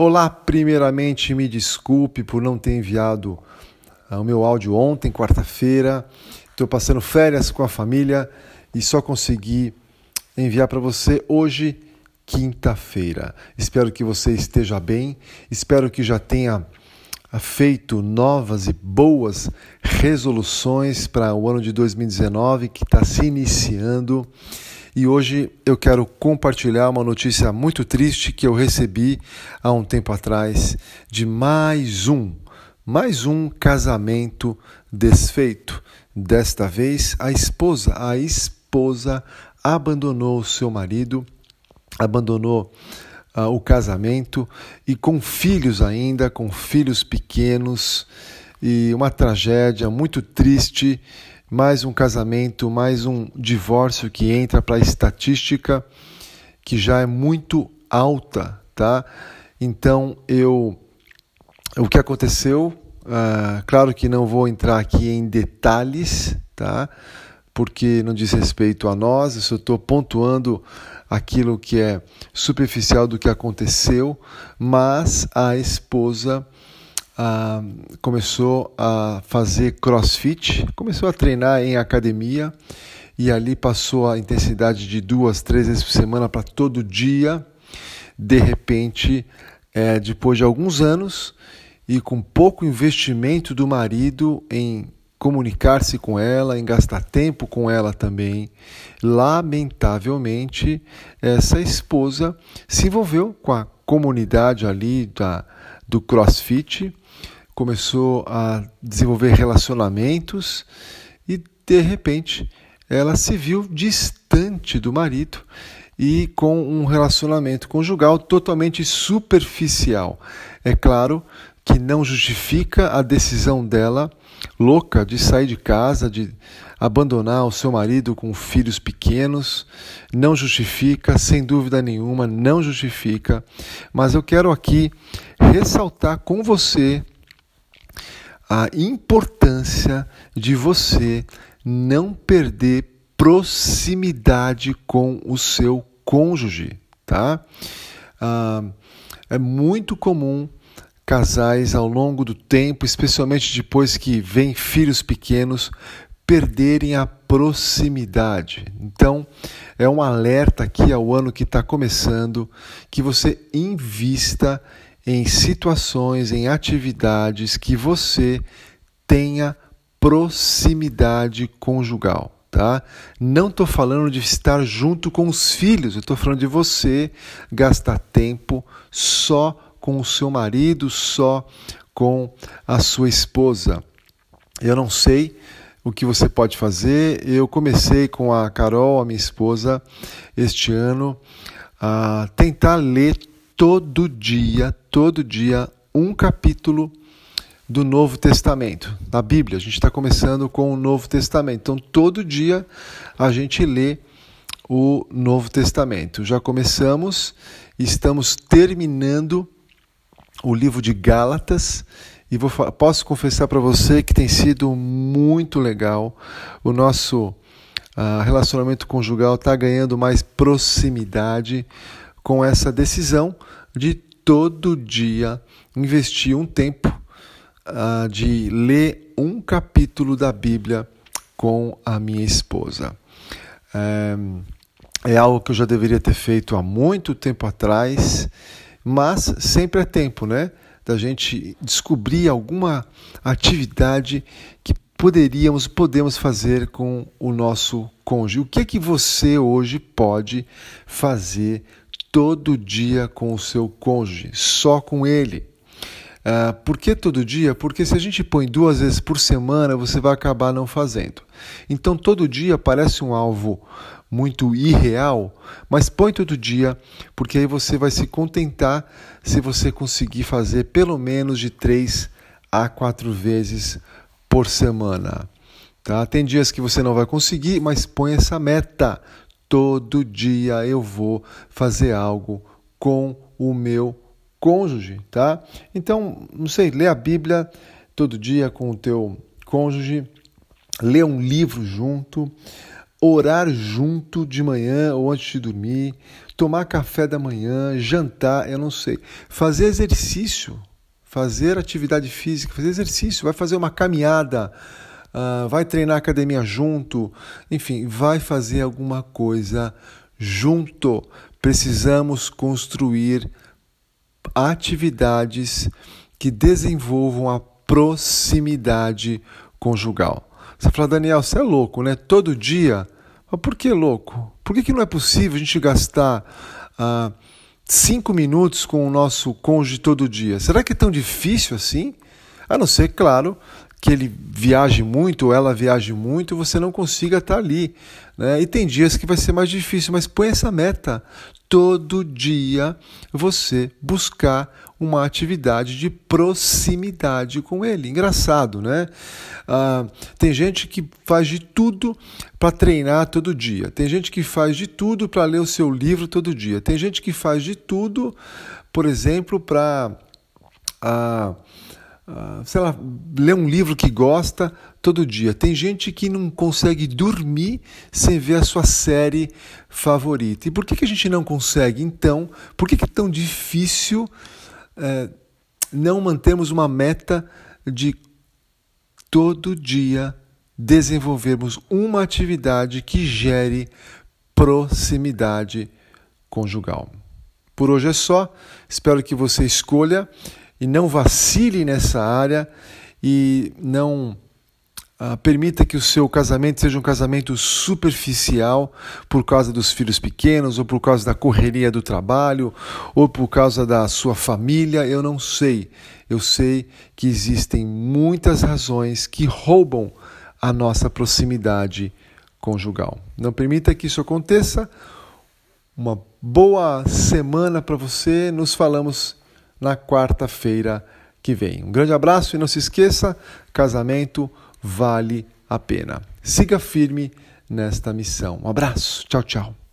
Olá, primeiramente me desculpe por não ter enviado ah, o meu áudio ontem, quarta-feira. Estou passando férias com a família e só consegui enviar para você hoje, quinta-feira. Espero que você esteja bem, espero que já tenha feito novas e boas resoluções para o ano de 2019 que está se iniciando. E hoje eu quero compartilhar uma notícia muito triste que eu recebi há um tempo atrás de mais um, mais um casamento desfeito. Desta vez a esposa, a esposa abandonou seu marido, abandonou uh, o casamento e com filhos ainda, com filhos pequenos e uma tragédia muito triste mais um casamento, mais um divórcio que entra para a estatística que já é muito alta, tá? Então eu o que aconteceu, uh, claro que não vou entrar aqui em detalhes, tá? Porque não diz respeito a nós, eu só estou pontuando aquilo que é superficial do que aconteceu, mas a esposa começou a fazer crossfit, começou a treinar em academia e ali passou a intensidade de duas, três vezes por semana para todo dia. De repente, é, depois de alguns anos e com pouco investimento do marido em comunicar-se com ela, em gastar tempo com ela também. Lamentavelmente, essa esposa se envolveu com a comunidade ali da, do CrossFit começou a desenvolver relacionamentos e de repente ela se viu distante do marido e com um relacionamento conjugal totalmente superficial. É claro que não justifica a decisão dela louca de sair de casa, de abandonar o seu marido com filhos pequenos, não justifica, sem dúvida nenhuma, não justifica, mas eu quero aqui ressaltar com você a importância de você não perder proximidade com o seu cônjuge, tá? Ah, é muito comum casais ao longo do tempo, especialmente depois que vêm filhos pequenos, perderem a proximidade. Então, é um alerta aqui ao ano que está começando que você invista em situações, em atividades que você tenha proximidade conjugal. Tá? Não estou falando de estar junto com os filhos, eu estou falando de você gastar tempo só com o seu marido, só com a sua esposa. Eu não sei o que você pode fazer. Eu comecei com a Carol, a minha esposa, este ano, a tentar ler todo dia, todo dia, um capítulo do Novo Testamento, da Bíblia. A gente está começando com o Novo Testamento. Então, todo dia a gente lê o Novo Testamento. Já começamos, estamos terminando o livro de Gálatas e vou, posso confessar para você que tem sido muito legal. O nosso uh, relacionamento conjugal está ganhando mais proximidade com essa decisão de todo dia investir um tempo uh, de ler um capítulo da Bíblia com a minha esposa. É, é algo que eu já deveria ter feito há muito tempo atrás, mas sempre é tempo, né? Da gente descobrir alguma atividade que poderíamos, podemos fazer com o nosso cônjuge. O que é que você hoje pode fazer todo dia com o seu cônjuge, só com ele. Uh, por que todo dia? Porque se a gente põe duas vezes por semana, você vai acabar não fazendo. Então, todo dia parece um alvo muito irreal, mas põe todo dia, porque aí você vai se contentar se você conseguir fazer pelo menos de três a quatro vezes por semana. Tá? Tem dias que você não vai conseguir, mas põe essa meta todo dia eu vou fazer algo com o meu cônjuge, tá? Então, não sei, lê a Bíblia todo dia com o teu cônjuge, lê um livro junto, orar junto de manhã ou antes de dormir, tomar café da manhã, jantar, eu não sei. Fazer exercício, fazer atividade física, fazer exercício, vai fazer uma caminhada, uh, vai treinar academia junto, enfim, vai fazer alguma coisa junto. Precisamos construir atividades que desenvolvam a proximidade conjugal. Você fala, Daniel, você é louco, né? Todo dia. Mas por que louco? Por que, que não é possível a gente gastar ah, cinco minutos com o nosso cônjuge todo dia? Será que é tão difícil assim? A não ser, claro, que ele viaje muito ou ela viaje muito, você não consiga estar ali. Né? E tem dias que vai ser mais difícil, mas põe essa meta. Todo dia você buscar uma atividade de proximidade com ele. Engraçado, né? Ah, tem gente que faz de tudo para treinar todo dia. Tem gente que faz de tudo para ler o seu livro todo dia. Tem gente que faz de tudo, por exemplo, para. Ah, ah, sei lá, ler um livro que gosta todo dia. Tem gente que não consegue dormir sem ver a sua série favorita. E por que, que a gente não consegue? Então, por que, que é tão difícil é, não mantermos uma meta de todo dia desenvolvermos uma atividade que gere proximidade conjugal? Por hoje é só. Espero que você escolha e não vacile nessa área e não ah, permita que o seu casamento seja um casamento superficial por causa dos filhos pequenos, ou por causa da correria do trabalho, ou por causa da sua família. Eu não sei. Eu sei que existem muitas razões que roubam a nossa proximidade conjugal. Não permita que isso aconteça. Uma boa semana para você. Nos falamos na quarta-feira que vem. Um grande abraço e não se esqueça: casamento vale a pena. Siga firme nesta missão. Um abraço. Tchau, tchau.